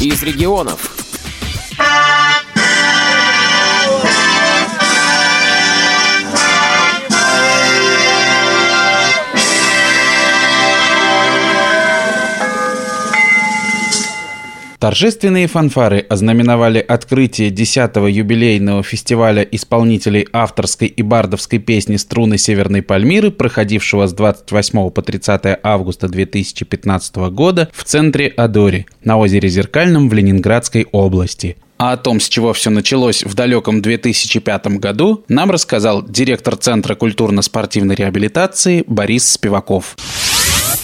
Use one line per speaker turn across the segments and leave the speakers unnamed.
из регионов.
Торжественные фанфары ознаменовали открытие 10-го юбилейного фестиваля исполнителей авторской и бардовской песни «Струны Северной Пальмиры», проходившего с 28 по 30 августа 2015 года в центре Адори на озере Зеркальном в Ленинградской области. А о том, с чего все началось в далеком 2005 году, нам рассказал директор Центра культурно-спортивной реабилитации Борис Спиваков.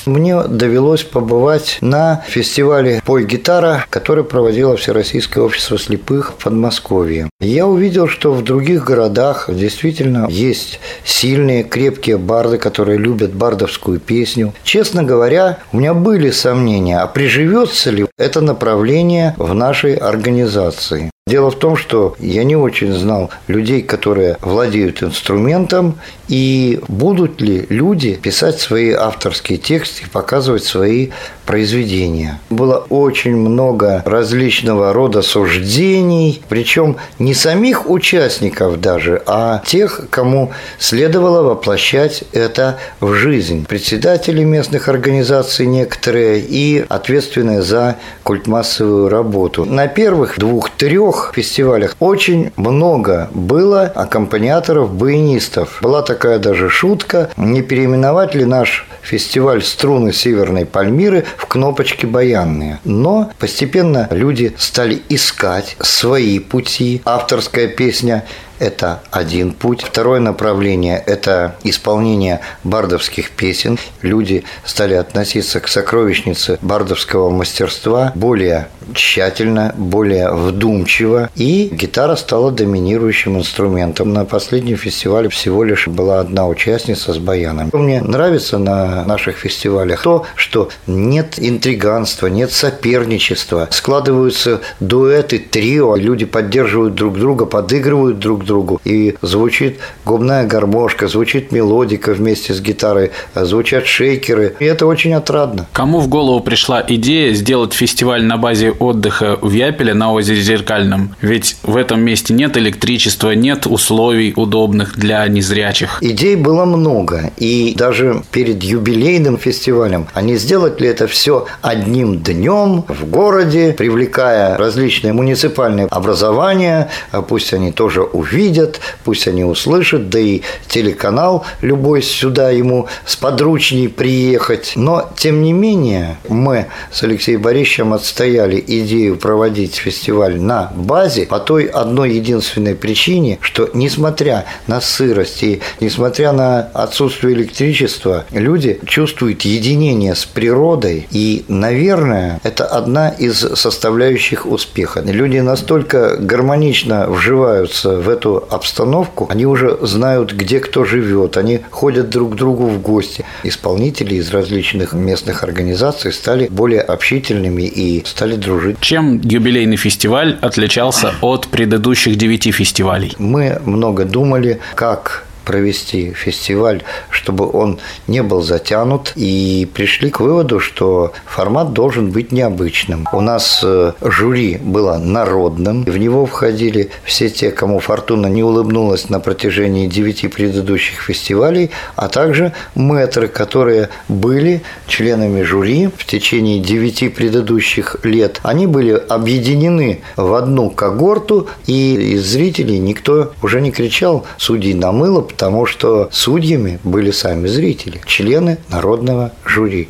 Мне довелось побывать на фестивале «Пой гитара», который проводило Всероссийское общество слепых в Подмосковье. Я увидел, что в других городах действительно есть сильные, крепкие барды, которые любят бардовскую песню. Честно говоря, у меня были сомнения, а приживется ли это направление в нашей организации. Дело в том, что я не очень знал людей, которые владеют инструментом, и будут ли люди писать свои авторские тексты показывать свои произведения. Было очень много различного рода суждений, причем не самих участников даже, а тех, кому следовало воплощать это в жизнь. Председатели местных организаций некоторые и ответственные за культмассовую работу. На первых двух-трех фестивалях очень много было аккомпаниаторов, баянистов. Была такая даже шутка, не переименовать ли наш фестиваль «Струны Северной Пальмиры» в кнопочки баянные. Но постепенно люди стали искать свои пути. Авторская песня это один путь. Второе направление – это исполнение бардовских песен. Люди стали относиться к сокровищнице бардовского мастерства более тщательно, более вдумчиво. И гитара стала доминирующим инструментом. На последнем фестивале всего лишь была одна участница с баяном. Мне нравится на наших фестивалях то, что нет интриганства, нет соперничества. Складываются дуэты, трио, люди поддерживают друг друга, подыгрывают друг другу. И звучит губная гармошка, звучит мелодика вместе с гитарой, звучат шейкеры. И это очень отрадно.
Кому в голову пришла идея сделать фестиваль на базе отдыха в Япеле на озере Зеркальном? Ведь в этом месте нет электричества, нет условий удобных для незрячих.
Идей было много. И даже перед юбилейным фестивалем они сделать ли это все одним днем в городе, привлекая различные муниципальные образования, пусть они тоже увидят, пусть они услышат, да и телеканал любой сюда ему сподручней приехать. Но, тем не менее, мы с Алексеем Борисовичем отстояли идею проводить фестиваль на базе по той одной единственной причине, что несмотря на сырость и несмотря на отсутствие электричества, люди чувствуют единение с природой. И, наверное, это одна из составляющих успеха. Люди настолько гармонично вживаются в эту обстановку, они уже знают, где кто живет, они ходят друг к другу в гости. Исполнители из различных местных организаций стали более общительными и стали дружить.
Чем юбилейный фестиваль отличался от предыдущих девяти фестивалей?
Мы много думали, как провести фестиваль, чтобы он не был затянут, и пришли к выводу, что формат должен быть необычным. У нас э, жюри было народным, в него входили все те, кому фортуна не улыбнулась на протяжении девяти предыдущих фестивалей, а также мэтры, которые были членами жюри в течение девяти предыдущих лет. Они были объединены в одну когорту, и зрителей никто уже не кричал «судей на мыло», потому что судьями были сами зрители, члены народного жюри.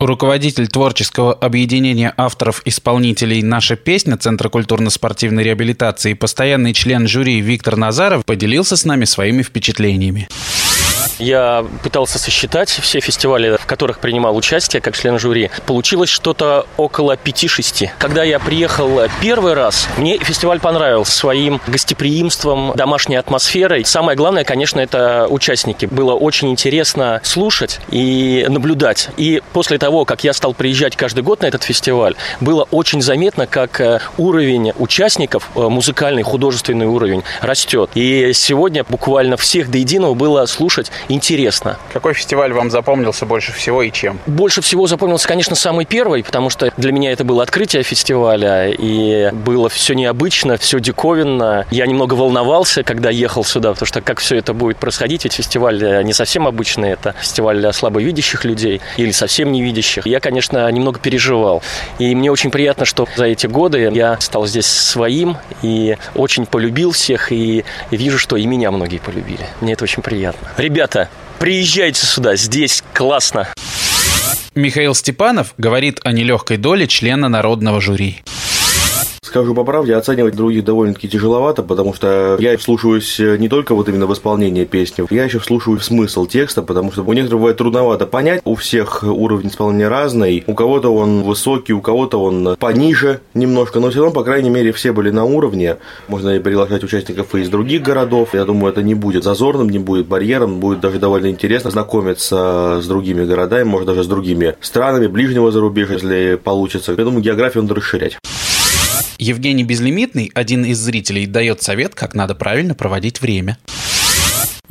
Руководитель творческого объединения авторов-исполнителей «Наша песня» Центра культурно-спортивной реабилитации, постоянный член жюри Виктор Назаров поделился с нами своими впечатлениями.
Я пытался сосчитать все фестивали, в которых принимал участие как член жюри. Получилось что-то около 5-6. Когда я приехал первый раз, мне фестиваль понравился своим гостеприимством, домашней атмосферой. Самое главное, конечно, это участники. Было очень интересно слушать и наблюдать. И после того, как я стал приезжать каждый год на этот фестиваль, было очень заметно, как э, уровень участников, э, музыкальный, художественный уровень растет. И сегодня буквально всех до единого было слушать интересно.
Какой фестиваль вам запомнился больше всего и чем?
Больше всего запомнился, конечно, самый первый, потому что для меня это было открытие фестиваля, и было все необычно, все диковинно. Я немного волновался, когда ехал сюда, потому что как все это будет происходить, ведь фестиваль э, не совсем обычный, это фестиваль для слабовидящих людей или совсем невидящих. Я, конечно, немного переживал. И мне очень приятно, что за эти годы я стал здесь своим и очень полюбил всех, и вижу, что и меня многие полюбили. Мне это очень приятно. Ребята, приезжайте сюда, здесь классно.
Михаил Степанов говорит о нелегкой доле члена народного жюри.
Скажу по правде, оценивать других довольно-таки тяжеловато, потому что я вслушиваюсь не только вот именно в исполнение песни, я еще вслушиваю в смысл текста, потому что у некоторых бывает трудновато понять, у всех уровень исполнения разный, у кого-то он высокий, у кого-то он пониже немножко, но все равно, по крайней мере, все были на уровне. Можно и приглашать участников из других городов, я думаю, это не будет зазорным, не будет барьером, будет даже довольно интересно знакомиться с другими городами, может даже с другими странами ближнего зарубежья, если получится. Я думаю, географию надо расширять.
Евгений Безлимитный, один из зрителей, дает совет, как надо правильно проводить время.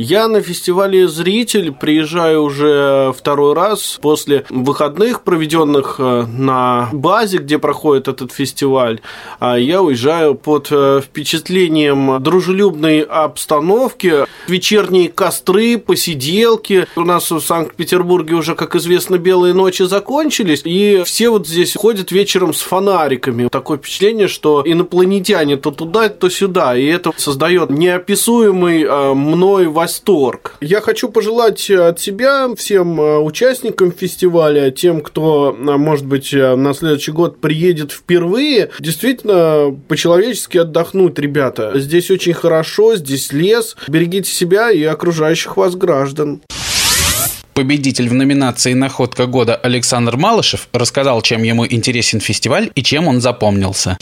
Я на фестивале «Зритель» приезжаю уже второй раз после выходных, проведенных э, на базе, где проходит этот фестиваль. А я уезжаю под э, впечатлением дружелюбной обстановки, вечерние костры, посиделки. У нас в Санкт-Петербурге уже, как известно, белые ночи закончились, и все вот здесь ходят вечером с фонариками. Такое впечатление, что инопланетяне то туда, то сюда, и это создает неописуемый э, мной восторг восторг. Я хочу пожелать от себя всем э, участникам фестиваля, тем, кто, э, может быть, э, на следующий год приедет впервые, действительно по-человечески отдохнуть, ребята. Здесь очень хорошо, здесь лес. Берегите себя и окружающих вас граждан.
Победитель в номинации «Находка года» Александр Малышев рассказал, чем ему интересен фестиваль и чем он запомнился.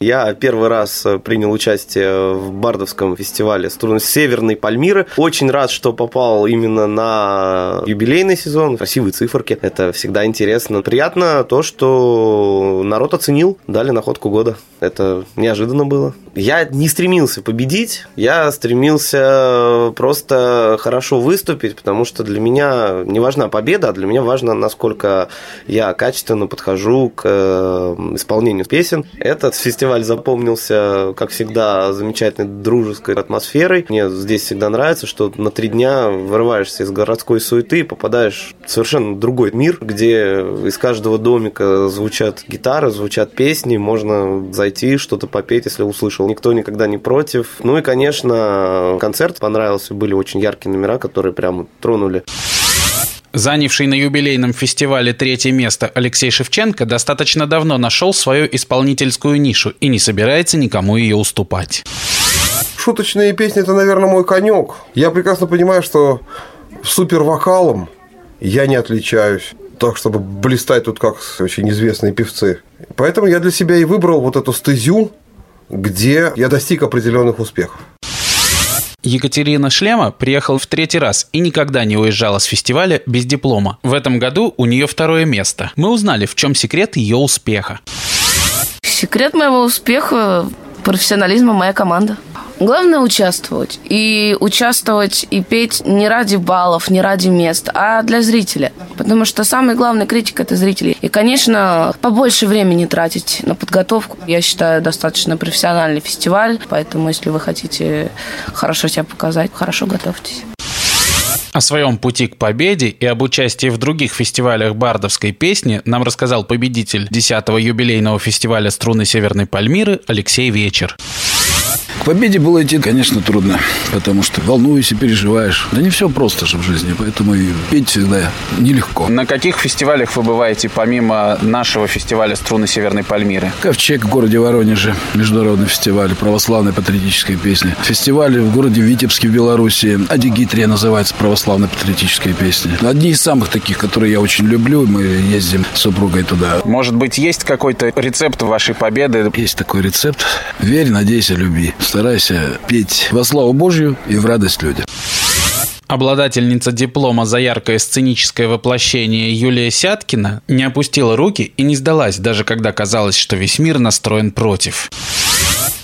Я первый раз э, принял участие в Бардовском фестивале струны Северной Пальмиры. Очень рад, что попал именно на юбилейный сезон. Красивые циферки. Это всегда интересно. Приятно то, что народ оценил, дали находку года. Это неожиданно было. Я не стремился победить, я стремился просто хорошо выступить, потому что для меня не важна победа, а для меня важно, насколько я качественно подхожу к э, исполнению песен. Этот фестиваль запомнился, как всегда, замечательной дружеской атмосферой. Мне здесь всегда нравится, что на три дня вырываешься из городской суеты и попадаешь в совершенно другой мир, где из каждого домика звучат гитары, звучат песни, можно зайти, что-то попеть, если услышал никто никогда не против. Ну и, конечно, концерт понравился, были очень яркие номера, которые прям тронули.
Занявший на юбилейном фестивале третье место Алексей Шевченко достаточно давно нашел свою исполнительскую нишу и не собирается никому ее уступать.
Шуточные песни – это, наверное, мой конек. Я прекрасно понимаю, что супер вокалом я не отличаюсь так, чтобы блистать тут как очень известные певцы. Поэтому я для себя и выбрал вот эту стезю, где я достиг определенных успехов.
Екатерина Шлема приехала в третий раз и никогда не уезжала с фестиваля без диплома. В этом году у нее второе место. Мы узнали, в чем секрет ее успеха.
Секрет моего успеха – профессионализма моя команда. Главное участвовать. И участвовать и петь не ради баллов, не ради мест, а для зрителя. Потому что самый главный критик – это зрители. И, конечно, побольше времени тратить на подготовку. Я считаю, достаточно профессиональный фестиваль. Поэтому, если вы хотите хорошо себя показать, хорошо готовьтесь.
О своем пути к победе и об участии в других фестивалях бардовской песни нам рассказал победитель 10-го юбилейного фестиваля струны Северной Пальмиры Алексей Вечер.
Победе было идти, конечно, трудно, потому что волнуешься, переживаешь. Да не все просто же в жизни, поэтому и петь всегда нелегко.
На каких фестивалях вы бываете, помимо нашего фестиваля «Струны Северной Пальмиры»?
Ковчег в городе Воронеже, международный фестиваль православной патриотической песни. Фестиваль в городе Витебске в Беларуси, Адигитрия называется православной патриотической песни. Одни из самых таких, которые я очень люблю, мы ездим с супругой туда.
Может быть, есть какой-то рецепт вашей победы?
Есть такой рецепт. Верь, надейся, люби старайся петь во славу Божью и в радость людям.
Обладательница диплома за яркое сценическое воплощение Юлия Сяткина не опустила руки и не сдалась, даже когда казалось, что весь мир настроен против.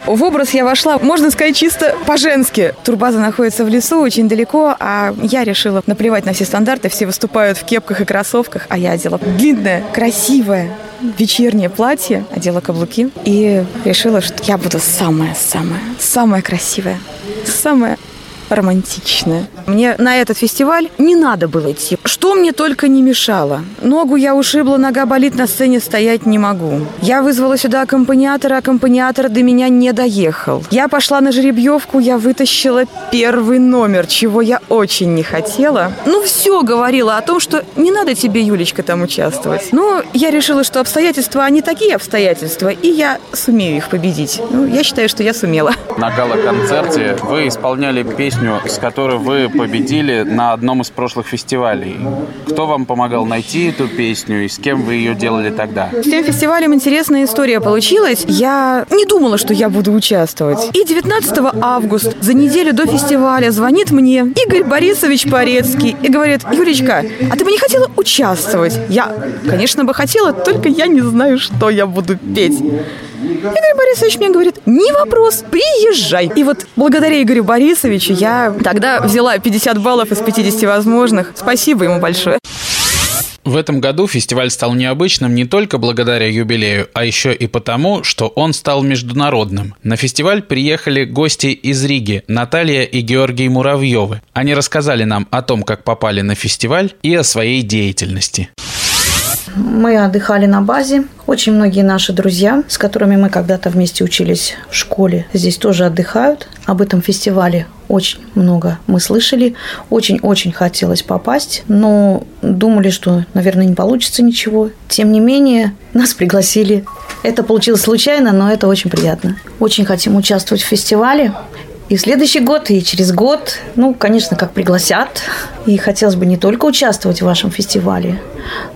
В образ я вошла, можно сказать, чисто по-женски. Турбаза находится в лесу, очень далеко, а я решила наплевать на все стандарты. Все выступают в кепках и кроссовках, а я одела длинное, красивое, вечернее платье, одела каблуки и решила, что я буду самая-самая, самая красивая, самая романтичная. Мне на этот фестиваль не надо было идти. Что мне только не мешало. Ногу я ушибла, нога болит, на сцене стоять не могу. Я вызвала сюда аккомпаниатора, аккомпаниатор до меня не доехал. Я пошла на жеребьевку, я вытащила первый номер, чего я очень не хотела. Ну, все говорила о том, что не надо тебе, Юлечка, там участвовать. Но я решила, что обстоятельства, они такие обстоятельства, и я сумею их победить. Ну, я считаю, что я сумела.
На гала-концерте вы исполняли песню, с которой вы победили на одном из прошлых фестивалей. Кто вам помогал найти эту песню и с кем вы ее делали тогда?
С тем фестивалем интересная история получилась. Я не думала, что я буду участвовать. И 19 августа, за неделю до фестиваля, звонит мне Игорь Борисович Порецкий и говорит, Юлечка, а ты бы не хотела участвовать? Я, конечно, бы хотела, только я не знаю, что я буду петь. Игорь Борисович мне говорит, не вопрос, приезжай. И вот благодаря Игорю Борисовичу я тогда взяла 50 баллов из 50 возможных. Спасибо ему большое.
В этом году фестиваль стал необычным не только благодаря юбилею, а еще и потому, что он стал международным. На фестиваль приехали гости из Риги, Наталья и Георгий Муравьевы. Они рассказали нам о том, как попали на фестиваль и о своей деятельности.
Мы отдыхали на базе. Очень многие наши друзья, с которыми мы когда-то вместе учились в школе, здесь тоже отдыхают. Об этом фестивале очень много мы слышали. Очень-очень хотелось попасть, но думали, что, наверное, не получится ничего. Тем не менее, нас пригласили. Это получилось случайно, но это очень приятно. Очень хотим участвовать в фестивале. И в следующий год, и через год, ну, конечно, как пригласят. И хотелось бы не только участвовать в вашем фестивале,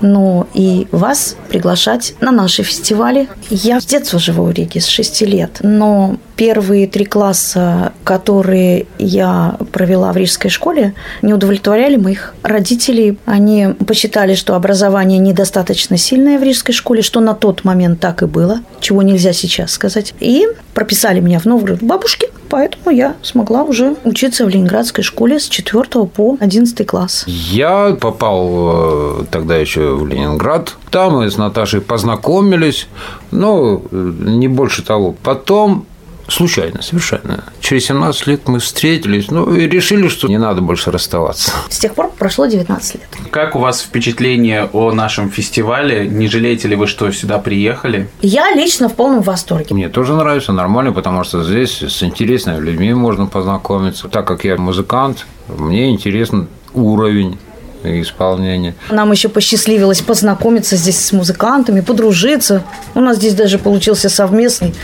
но и вас приглашать на наши фестивали. Я с детства живу в Риге, с 6 лет, но первые три класса, которые я провела в рижской школе, не удовлетворяли моих родителей. Они посчитали, что образование недостаточно сильное в рижской школе, что на тот момент так и было, чего нельзя сейчас сказать. И прописали меня в Новгород бабушки, поэтому я смогла уже учиться в ленинградской школе с 4 по 11 класс.
Я попал э, тогда еще в Ленинград. Там мы с Наташей познакомились, но э, не больше того. Потом Случайно, совершенно. Через 17 лет мы встретились, ну и решили, что не надо больше расставаться.
С тех пор прошло 19 лет.
Как у вас впечатление о нашем фестивале? Не жалеете ли вы, что сюда приехали?
Я лично в полном восторге.
Мне тоже нравится, нормально, потому что здесь с интересными людьми можно познакомиться. Так как я музыкант, мне интересен уровень исполнения.
Нам еще посчастливилось познакомиться здесь с музыкантами, подружиться. У нас здесь даже получился совместный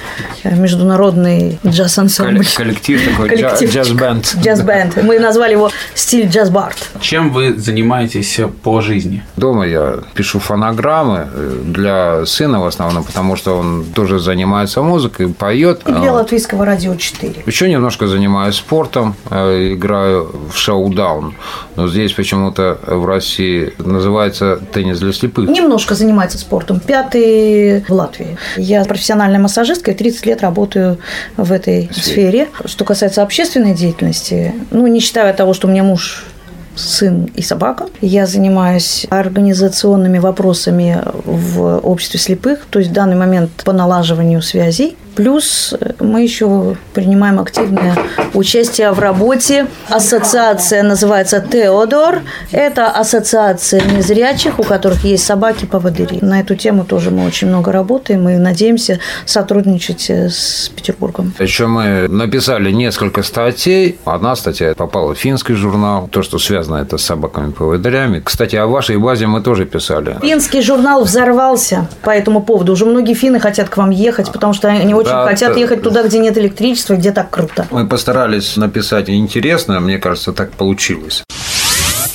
э, международный джаз-ансамбль.
Коллектив такой, Коллектив. джаз-бенд.
Джаз-бенд. Мы назвали его стиль джаз-бард.
Чем вы занимаетесь по жизни?
Дома я пишу фонограммы э, для сына в основном, потому что он тоже занимается музыкой, поет.
И для латвийского радио 4.
Еще немножко занимаюсь спортом, э, играю в шоу-даун. Но здесь почему-то в России называется теннис для слепых.
Немножко занимается спортом. Пятый в Латвии. Я профессиональная массажистка и 30 лет работаю в этой сфере. сфере. Что касается общественной деятельности, ну, не считая того, что у меня муж сын и собака. Я занимаюсь организационными вопросами в обществе слепых, то есть в данный момент по налаживанию связей Плюс мы еще принимаем активное участие в работе. Ассоциация называется «Теодор». Это ассоциация незрячих, у которых есть собаки-поводыри. На эту тему тоже мы очень много работаем и надеемся сотрудничать э, с Петербургом.
Еще мы написали несколько статей. Одна статья попала в финский журнал. То, что связано это с собаками-поводырями. Кстати, о вашей базе мы тоже писали.
Финский журнал взорвался по этому поводу. Уже многие финны хотят к вам ехать, потому что они очень да, хотят ехать туда, где нет электричества, где так круто.
Мы постарались написать интересно, мне кажется, так получилось.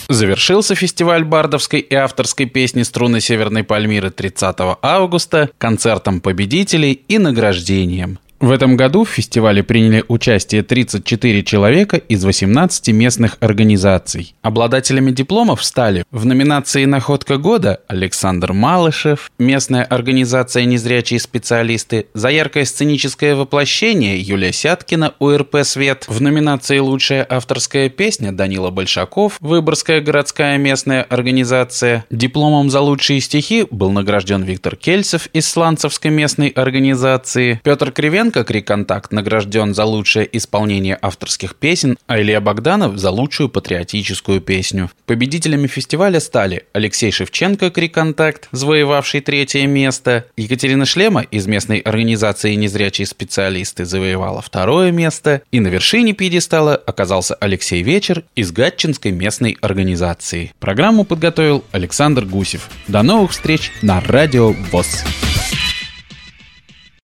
Завершился фестиваль бардовской и авторской песни «Струны Северной Пальмиры» 30 августа концертом победителей и награждением. В этом году в фестивале приняли участие 34 человека из 18 местных организаций. Обладателями дипломов стали в номинации «Находка года» Александр Малышев, местная организация «Незрячие специалисты», за яркое сценическое воплощение Юлия Сяткина, УРП «Свет», в номинации «Лучшая авторская песня» Данила Большаков, Выборгская городская местная организация. Дипломом за лучшие стихи был награжден Виктор Кельцев из Сланцевской местной организации. Петр Кривенко, Криконтакт, награжден за лучшее исполнение авторских песен, а Илья Богданов за лучшую патриотическую песню. Победителями фестиваля стали Алексей Шевченко, Криконтакт, завоевавший третье место, Екатерина Шлема из местной организации «Незрячие специалисты» завоевала второе место, и на вершине пьедестала оказался Алексей Вечер из Гатчинской местной организации. Программу подготовил Александр Гусев. До новых встреч на Радио ВОЗ.